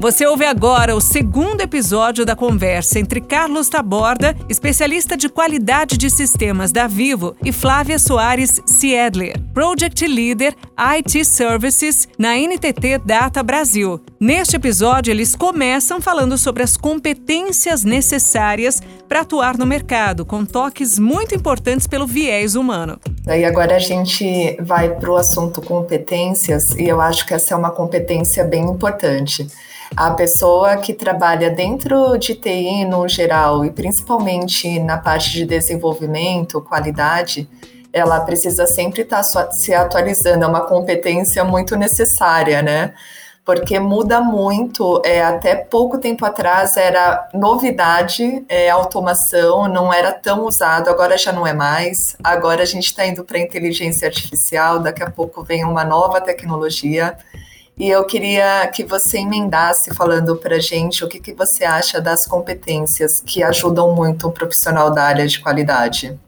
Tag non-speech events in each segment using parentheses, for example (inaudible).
Você ouve agora o segundo episódio da conversa entre Carlos Taborda, especialista de qualidade de sistemas da Vivo, e Flávia Soares Siedler, Project Leader IT Services na NTT Data Brasil. Neste episódio, eles começam falando sobre as competências necessárias para atuar no mercado, com toques muito importantes pelo viés humano. Daí agora a gente vai para o assunto competências, e eu acho que essa é uma competência bem importante. A pessoa que trabalha dentro de TI no geral e principalmente na parte de desenvolvimento, qualidade, ela precisa sempre estar tá se atualizando, é uma competência muito necessária, né? Porque muda muito. É, até pouco tempo atrás era novidade, é, automação, não era tão usado, agora já não é mais. Agora a gente está indo para inteligência artificial, daqui a pouco vem uma nova tecnologia. E eu queria que você emendasse falando para gente o que, que você acha das competências que ajudam muito o profissional da área de qualidade.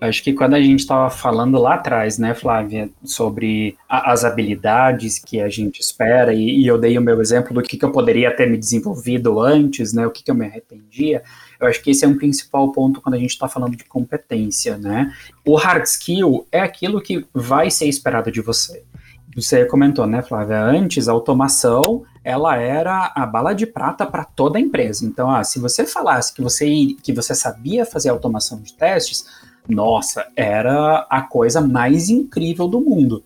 Acho que quando a gente estava falando lá atrás, né, Flávia, sobre a, as habilidades que a gente espera, e, e, eu dei o meu exemplo do que, que eu poderia ter me desenvolvido antes, né, o que, que eu me arrependia, eu acho que esse é um principal ponto quando a gente está falando de competência, né? O hard skill é aquilo que vai ser esperado de você você comentou, né, Flávia? Antes, a automação ela era a bala de prata para toda a empresa. Então, ah, se você falasse que você, que você sabia fazer automação de testes, nossa, era a coisa mais incrível do mundo.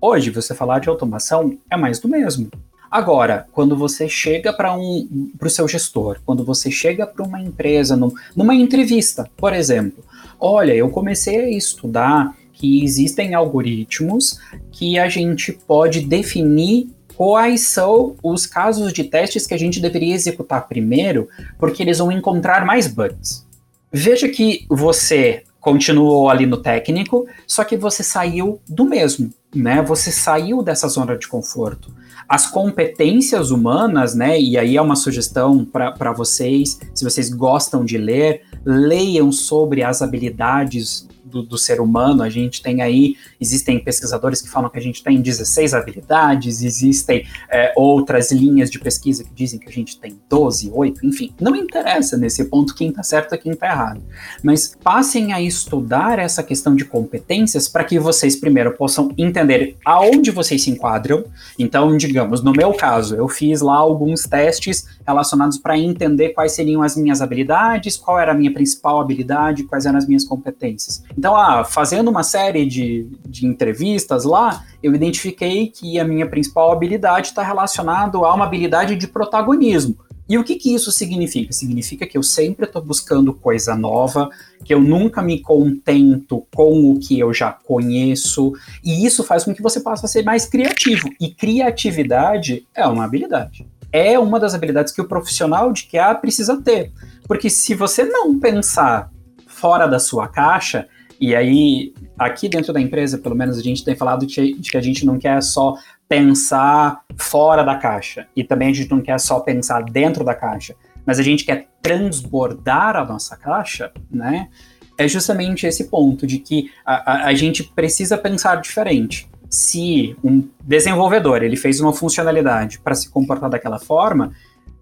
Hoje, você falar de automação é mais do mesmo. Agora, quando você chega para um, o seu gestor, quando você chega para uma empresa, num, numa entrevista, por exemplo, olha, eu comecei a estudar que existem algoritmos que a gente pode definir quais são os casos de testes que a gente deveria executar primeiro, porque eles vão encontrar mais bugs. Veja que você continuou ali no técnico, só que você saiu do mesmo, né? Você saiu dessa zona de conforto. As competências humanas, né? E aí é uma sugestão para vocês, se vocês gostam de ler, leiam sobre as habilidades do, do, ser humano. A gente tem aí, existem pesquisadores que falam que a gente tem 16 habilidades, existem é, outras linhas de pesquisa que dizem que a gente tem 12, 8, enfim. Não interessa nesse ponto quem está certo e quem está errado. Mas passem a estudar essa questão de competências para que vocês primeiro possam entender aonde vocês se enquadram. Então, digamos, no meu caso, eu fiz lá alguns testes relacionados para entender quais seriam as minhas habilidades, qual era a minha principal habilidade, quais eram as minhas competências. Então, ah, fazendo uma série de, de entrevistas lá, eu identifiquei que a minha principal habilidade está relacionada a uma habilidade de protagonismo. E o que, que isso significa? Significa que eu sempre estou buscando coisa nova, que eu nunca me contento com o que eu já conheço, e isso faz com que você passe a ser mais criativo. E criatividade é uma habilidade. É uma das habilidades que o profissional de QA precisa ter. Porque se você não pensar fora da sua caixa, e aí, aqui dentro da empresa, pelo menos, a gente tem falado de, que a gente não quer só pensar fora da caixa. E também a gente não quer só pensar dentro da caixa. Mas a gente quer transbordar a nossa caixa, né? É justamente esse ponto de que a, a, a gente precisa pensar diferente. Se um desenvolvedor ele fez uma funcionalidade para se comportar daquela forma,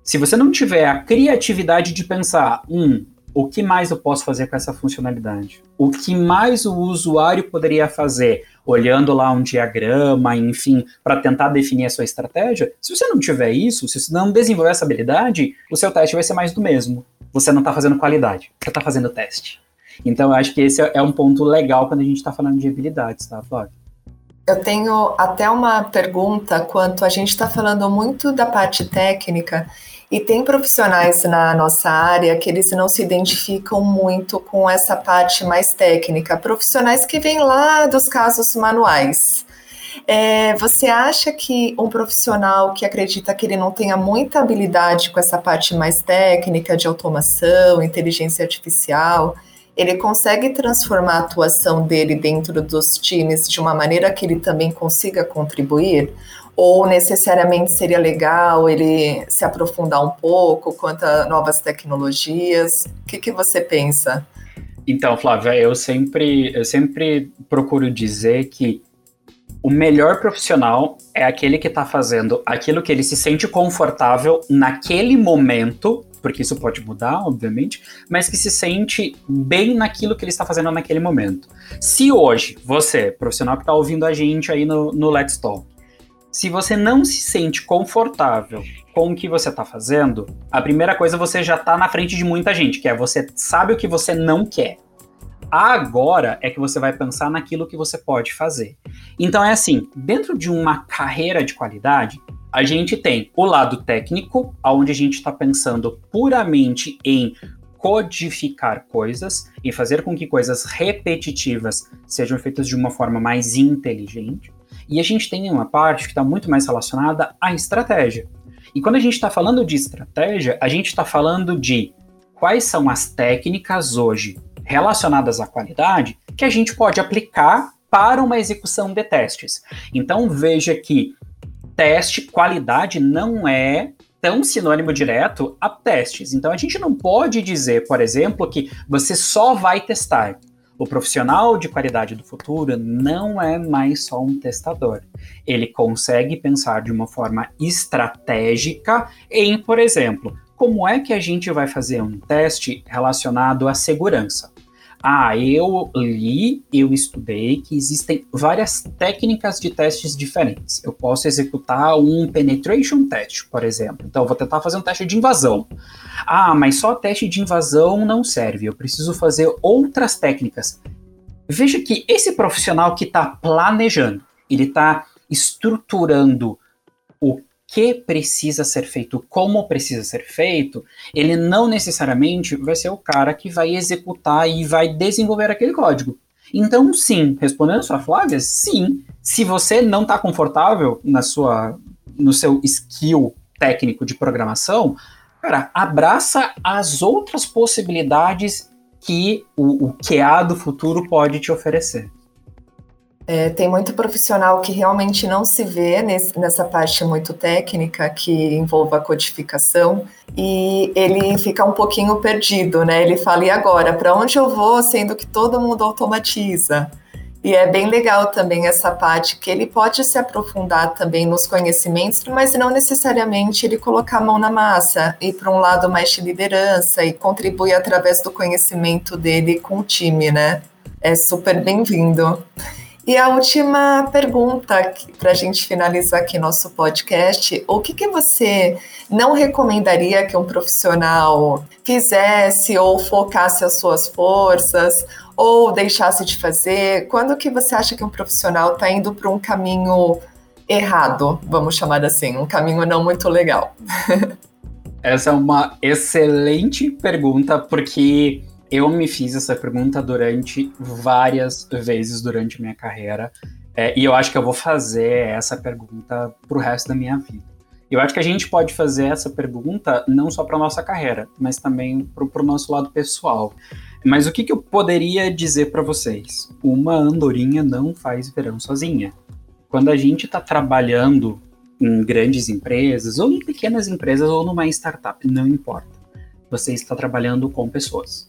se você não tiver a criatividade de pensar, um, o que mais eu posso fazer com essa funcionalidade? O que mais o usuário poderia fazer? Olhando lá um diagrama, enfim, para tentar definir a sua estratégia. Se você não tiver isso, se você não desenvolver essa habilidade, o seu teste vai ser mais do mesmo. Você não está fazendo qualidade, você está fazendo teste. Então, eu acho que esse é um ponto legal quando a gente está falando de habilidades, tá, Flávio? Eu tenho até uma pergunta quanto a gente está falando muito da parte técnica e tem profissionais na nossa área que eles não se identificam muito com essa parte mais técnica, profissionais que vêm lá dos casos manuais. É, você acha que um profissional que acredita que ele não tenha muita habilidade com essa parte mais técnica de automação, inteligência artificial, ele consegue transformar a atuação dele dentro dos times de uma maneira que ele também consiga contribuir? Ou necessariamente seria legal ele se aprofundar um pouco quanto a novas tecnologias? O que, que você pensa? Então, Flávia, eu sempre, eu sempre procuro dizer que o melhor profissional é aquele que está fazendo aquilo que ele se sente confortável naquele momento, porque isso pode mudar, obviamente, mas que se sente bem naquilo que ele está fazendo naquele momento. Se hoje, você, profissional que está ouvindo a gente aí no, no Let's Talk, se você não se sente confortável com o que você está fazendo, a primeira coisa você já está na frente de muita gente, que é você sabe o que você não quer. Agora é que você vai pensar naquilo que você pode fazer. Então é assim, dentro de uma carreira de qualidade, a gente tem o lado técnico, onde a gente está pensando puramente em codificar coisas, em fazer com que coisas repetitivas sejam feitas de uma forma mais inteligente. E a gente tem uma parte que está muito mais relacionada à estratégia. E quando a gente está falando de estratégia, a gente está falando de quais são as técnicas hoje relacionadas à qualidade que a gente pode aplicar para uma execução de testes. Então veja que teste, qualidade não é tão sinônimo direto a testes. Então a gente não pode dizer, por exemplo, que você só vai testar. O profissional de qualidade do futuro não é mais só um testador. Ele consegue pensar de uma forma estratégica em, por exemplo, como é que a gente vai fazer um teste relacionado à segurança? Ah, eu li, eu estudei que existem várias técnicas de testes diferentes. Eu posso executar um penetration test, por exemplo. Então, eu vou tentar fazer um teste de invasão. Ah, mas só teste de invasão não serve. Eu preciso fazer outras técnicas. Veja que esse profissional que está planejando, ele está estruturando que precisa ser feito, como precisa ser feito, ele não necessariamente vai ser o cara que vai executar e vai desenvolver aquele código. Então, sim, respondendo a sua Flávia, sim, se você não está confortável na sua, no seu skill técnico de programação, cara, abraça as outras possibilidades que o, o QA do futuro pode te oferecer. É, tem muito profissional que realmente não se vê nesse, nessa parte muito técnica que envolva a codificação e ele fica um pouquinho perdido, né? Ele fala, e agora, para onde eu vou, sendo que todo mundo automatiza? E é bem legal também essa parte que ele pode se aprofundar também nos conhecimentos, mas não necessariamente ele colocar a mão na massa, ir para um lado mais de liderança e contribuir através do conhecimento dele com o time, né? É super bem-vindo. E a última pergunta para a gente finalizar aqui nosso podcast: o que, que você não recomendaria que um profissional fizesse ou focasse as suas forças ou deixasse de fazer? Quando que você acha que um profissional está indo para um caminho errado, vamos chamar assim, um caminho não muito legal? (laughs) Essa é uma excelente pergunta, porque eu me fiz essa pergunta durante várias vezes durante minha carreira. É, e eu acho que eu vou fazer essa pergunta pro resto da minha vida. Eu acho que a gente pode fazer essa pergunta não só para nossa carreira, mas também para o nosso lado pessoal. Mas o que, que eu poderia dizer para vocês? Uma andorinha não faz verão sozinha. Quando a gente está trabalhando em grandes empresas, ou em pequenas empresas, ou numa startup, não importa. Você está trabalhando com pessoas.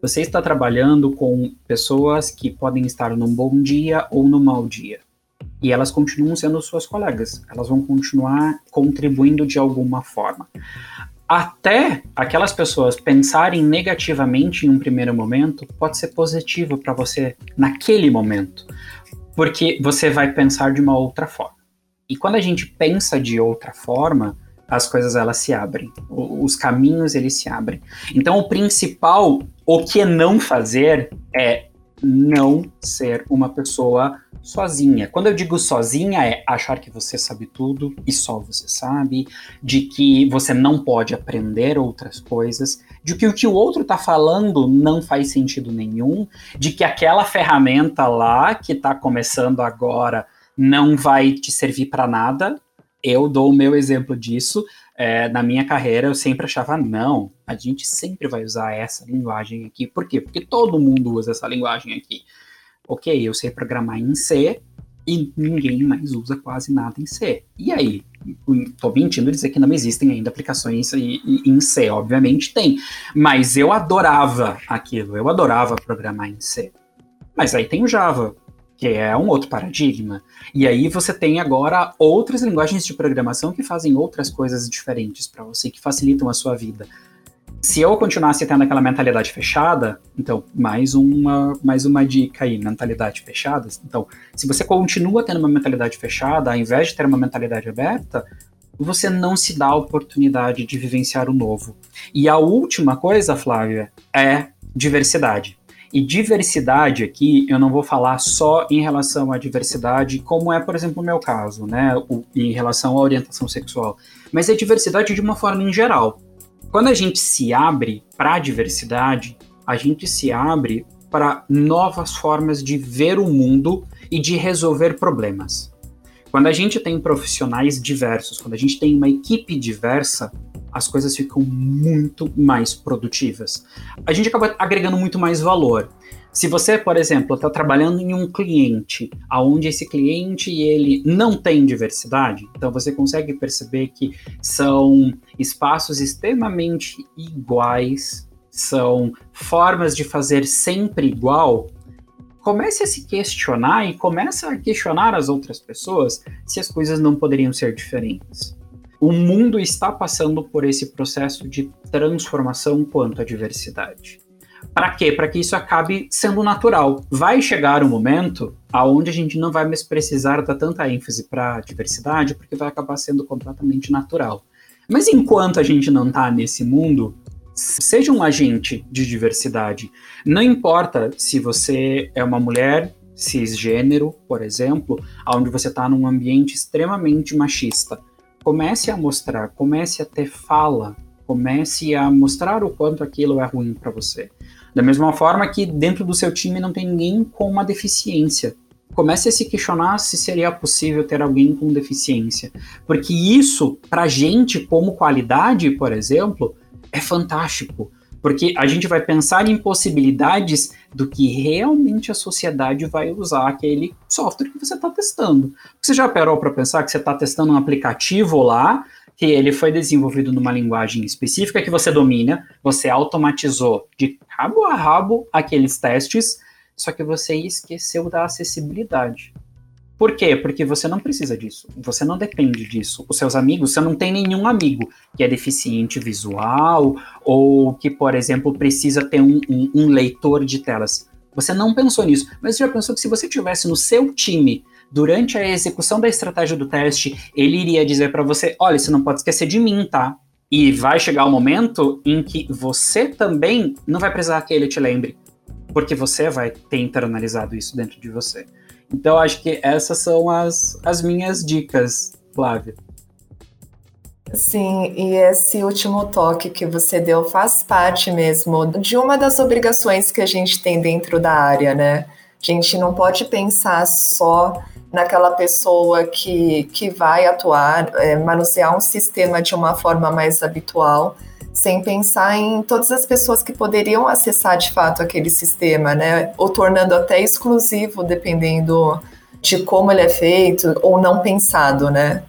Você está trabalhando com pessoas que podem estar num bom dia ou num mau dia. E elas continuam sendo suas colegas. Elas vão continuar contribuindo de alguma forma. Até aquelas pessoas pensarem negativamente em um primeiro momento pode ser positivo para você naquele momento, porque você vai pensar de uma outra forma. E quando a gente pensa de outra forma, as coisas elas se abrem, os caminhos eles se abrem. Então o principal, o que não fazer é não ser uma pessoa sozinha. Quando eu digo sozinha é achar que você sabe tudo e só você sabe, de que você não pode aprender outras coisas, de que o que o outro está falando não faz sentido nenhum, de que aquela ferramenta lá que está começando agora não vai te servir para nada, eu dou o meu exemplo disso. É, na minha carreira, eu sempre achava, não, a gente sempre vai usar essa linguagem aqui. Por quê? Porque todo mundo usa essa linguagem aqui. Ok, eu sei programar em C, e ninguém mais usa quase nada em C. E aí? Estou mentindo dizer que não existem ainda aplicações em C, obviamente tem. Mas eu adorava aquilo, eu adorava programar em C. Mas aí tem o Java, que é um outro paradigma. E aí você tem agora outras linguagens de programação que fazem outras coisas diferentes para você, que facilitam a sua vida. Se eu continuasse tendo aquela mentalidade fechada, então, mais uma, mais uma dica aí, mentalidade fechada. Então, se você continua tendo uma mentalidade fechada, ao invés de ter uma mentalidade aberta, você não se dá a oportunidade de vivenciar o novo. E a última coisa, Flávia, é diversidade. E diversidade aqui, eu não vou falar só em relação à diversidade, como é, por exemplo, o meu caso, né, o, em relação à orientação sexual, mas é diversidade de uma forma em geral. Quando a gente se abre para a diversidade, a gente se abre para novas formas de ver o mundo e de resolver problemas. Quando a gente tem profissionais diversos, quando a gente tem uma equipe diversa, as coisas ficam muito mais produtivas. A gente acaba agregando muito mais valor. Se você, por exemplo, está trabalhando em um cliente, aonde esse cliente ele não tem diversidade, então você consegue perceber que são espaços extremamente iguais, são formas de fazer sempre igual. Comece a se questionar e comece a questionar as outras pessoas se as coisas não poderiam ser diferentes. O mundo está passando por esse processo de transformação quanto à diversidade. Para quê? Para que isso acabe sendo natural. Vai chegar um momento aonde a gente não vai mais precisar dar tanta ênfase para a diversidade, porque vai acabar sendo completamente natural. Mas enquanto a gente não está nesse mundo, seja um agente de diversidade. Não importa se você é uma mulher cisgênero, por exemplo, onde você está num ambiente extremamente machista comece a mostrar, comece a ter fala, comece a mostrar o quanto aquilo é ruim para você. Da mesma forma que dentro do seu time não tem ninguém com uma deficiência. Comece a se questionar se seria possível ter alguém com deficiência. Porque isso, para gente, como qualidade, por exemplo, é fantástico. Porque a gente vai pensar em possibilidades do que realmente a sociedade vai usar aquele software que você está testando. Você já parou para pensar que você está testando um aplicativo lá, que ele foi desenvolvido numa linguagem específica que você domina, você automatizou de cabo a rabo aqueles testes, só que você esqueceu da acessibilidade. Por quê? Porque você não precisa disso. Você não depende disso. Os seus amigos, você não tem nenhum amigo que é deficiente visual ou que, por exemplo, precisa ter um, um, um leitor de telas. Você não pensou nisso. Mas você já pensou que se você tivesse no seu time durante a execução da estratégia do teste, ele iria dizer para você: olha, você não pode esquecer de mim, tá? E vai chegar o um momento em que você também não vai precisar que ele te lembre, porque você vai ter internalizado isso dentro de você. Então, acho que essas são as, as minhas dicas, Flávia. Sim, e esse último toque que você deu faz parte mesmo de uma das obrigações que a gente tem dentro da área, né? A gente não pode pensar só naquela pessoa que, que vai atuar, é, manusear um sistema de uma forma mais habitual, sem pensar em todas as pessoas que poderiam acessar de fato aquele sistema, né? Ou tornando até exclusivo, dependendo de como ele é feito ou não pensado, né?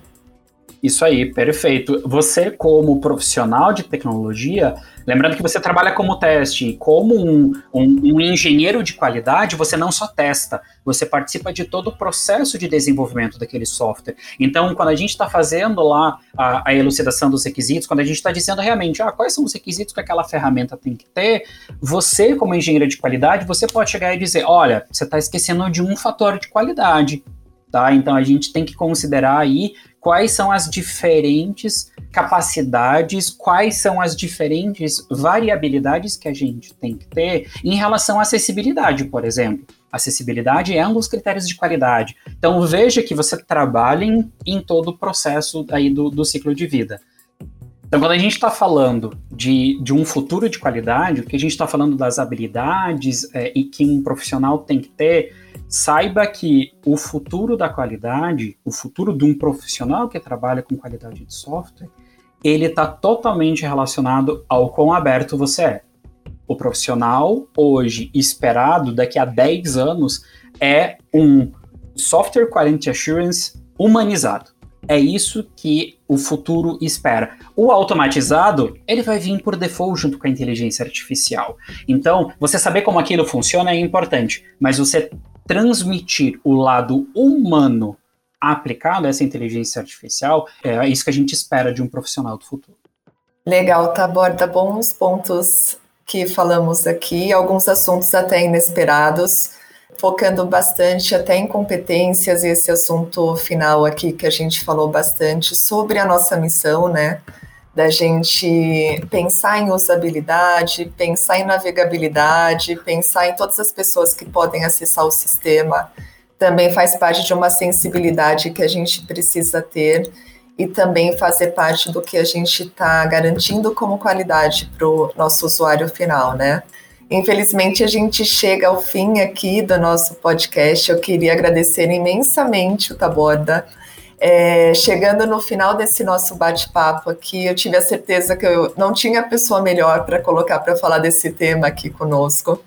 Isso aí, perfeito. Você, como profissional de tecnologia, lembrando que você trabalha como teste, como um, um, um, engenheiro de qualidade, você não só testa, você participa de todo o processo de desenvolvimento daquele software. Então, quando a gente está fazendo lá a, a, elucidação dos requisitos, quando a gente está dizendo realmente ah, quais são os requisitos que aquela ferramenta tem que ter, você, como engenheiro de qualidade, você pode chegar e dizer: olha, você está esquecendo de um fator de qualidade. Tá? Então a gente tem que considerar aí quais são as diferentes capacidades, quais são as diferentes variabilidades que a gente tem que ter em relação à acessibilidade, por exemplo. Acessibilidade é um dos critérios de qualidade. Então veja que você trabalha em, em todo o processo aí do, do ciclo de vida. Então, quando a gente está falando de, de um futuro de qualidade, o que a gente está falando das habilidades é, e que um profissional tem que ter, saiba que o futuro da qualidade, o futuro de um profissional que trabalha com qualidade de software, ele está totalmente relacionado ao quão aberto você é. O profissional hoje esperado daqui a 10 anos é um Software Quality Assurance humanizado. É isso que o futuro espera. O automatizado, ele vai vir por default junto com a inteligência artificial. Então, você saber como aquilo funciona é importante, mas você transmitir o lado humano aplicado a essa inteligência artificial é isso que a gente espera de um profissional do futuro. Legal, tá aborda bons pontos que falamos aqui, alguns assuntos até inesperados focando bastante até em competências, esse assunto final aqui que a gente falou bastante sobre a nossa missão, né? Da gente pensar em usabilidade, pensar em navegabilidade, pensar em todas as pessoas que podem acessar o sistema. Também faz parte de uma sensibilidade que a gente precisa ter e também fazer parte do que a gente está garantindo como qualidade para o nosso usuário final, né? Infelizmente, a gente chega ao fim aqui do nosso podcast. Eu queria agradecer imensamente o Taborda. É, chegando no final desse nosso bate-papo aqui, eu tive a certeza que eu não tinha pessoa melhor para colocar para falar desse tema aqui conosco.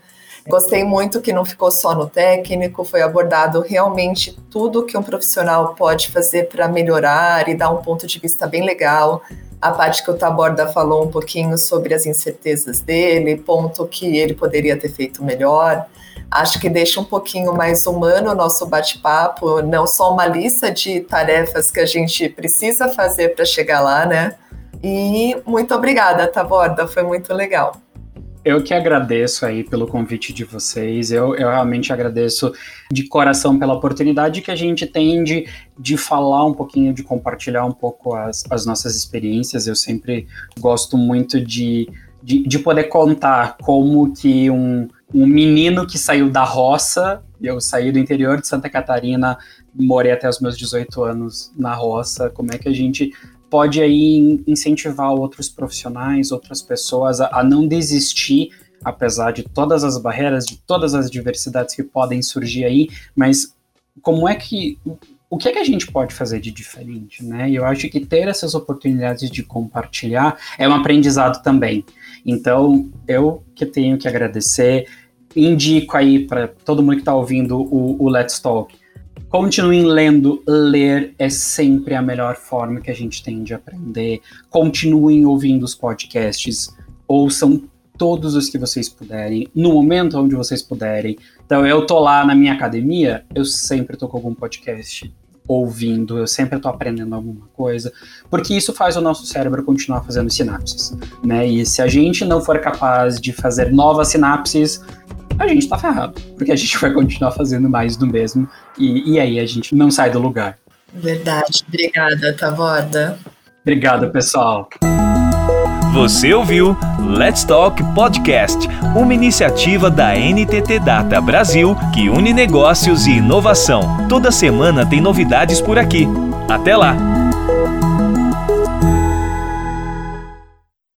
Gostei muito que não ficou só no técnico, foi abordado realmente tudo que um profissional pode fazer para melhorar e dar um ponto de vista bem legal a parte que o Taborda falou um pouquinho sobre as incertezas dele, ponto que ele poderia ter feito melhor. Acho que deixa um pouquinho mais humano o nosso bate-papo, não só uma lista de tarefas que a gente precisa fazer para chegar lá, né? E muito obrigada, Taborda, foi muito legal. Eu que agradeço aí pelo convite de vocês. Eu, eu realmente agradeço de coração pela oportunidade que a gente tem de, de falar um pouquinho, de compartilhar um pouco as, as nossas experiências. Eu sempre gosto muito de, de, de poder contar como que um, um menino que saiu da roça, eu saí do interior de Santa Catarina, morei até os meus 18 anos na roça, como é que a gente pode aí incentivar outros profissionais, outras pessoas a, a não desistir apesar de todas as barreiras, de todas as diversidades que podem surgir aí, mas como é que o que é que a gente pode fazer de diferente, né? E eu acho que ter essas oportunidades de compartilhar é um aprendizado também. Então, eu que tenho que agradecer, indico aí para todo mundo que está ouvindo o, o Let's Talk, Continuem lendo, ler é sempre a melhor forma que a gente tem de aprender. Continuem ouvindo os podcasts, ouçam todos os que vocês puderem, no momento onde vocês puderem. Então, eu tô lá na minha academia, eu sempre tô com algum podcast ouvindo, eu sempre estou aprendendo alguma coisa, porque isso faz o nosso cérebro continuar fazendo sinapses, né? E se a gente não for capaz de fazer novas sinapses, a gente tá ferrado, porque a gente vai continuar fazendo mais do mesmo e, e aí a gente não sai do lugar. Verdade. Obrigada, Tavorda. Obrigado, pessoal. Você ouviu Let's Talk Podcast, uma iniciativa da NTT Data Brasil que une negócios e inovação. Toda semana tem novidades por aqui. Até lá!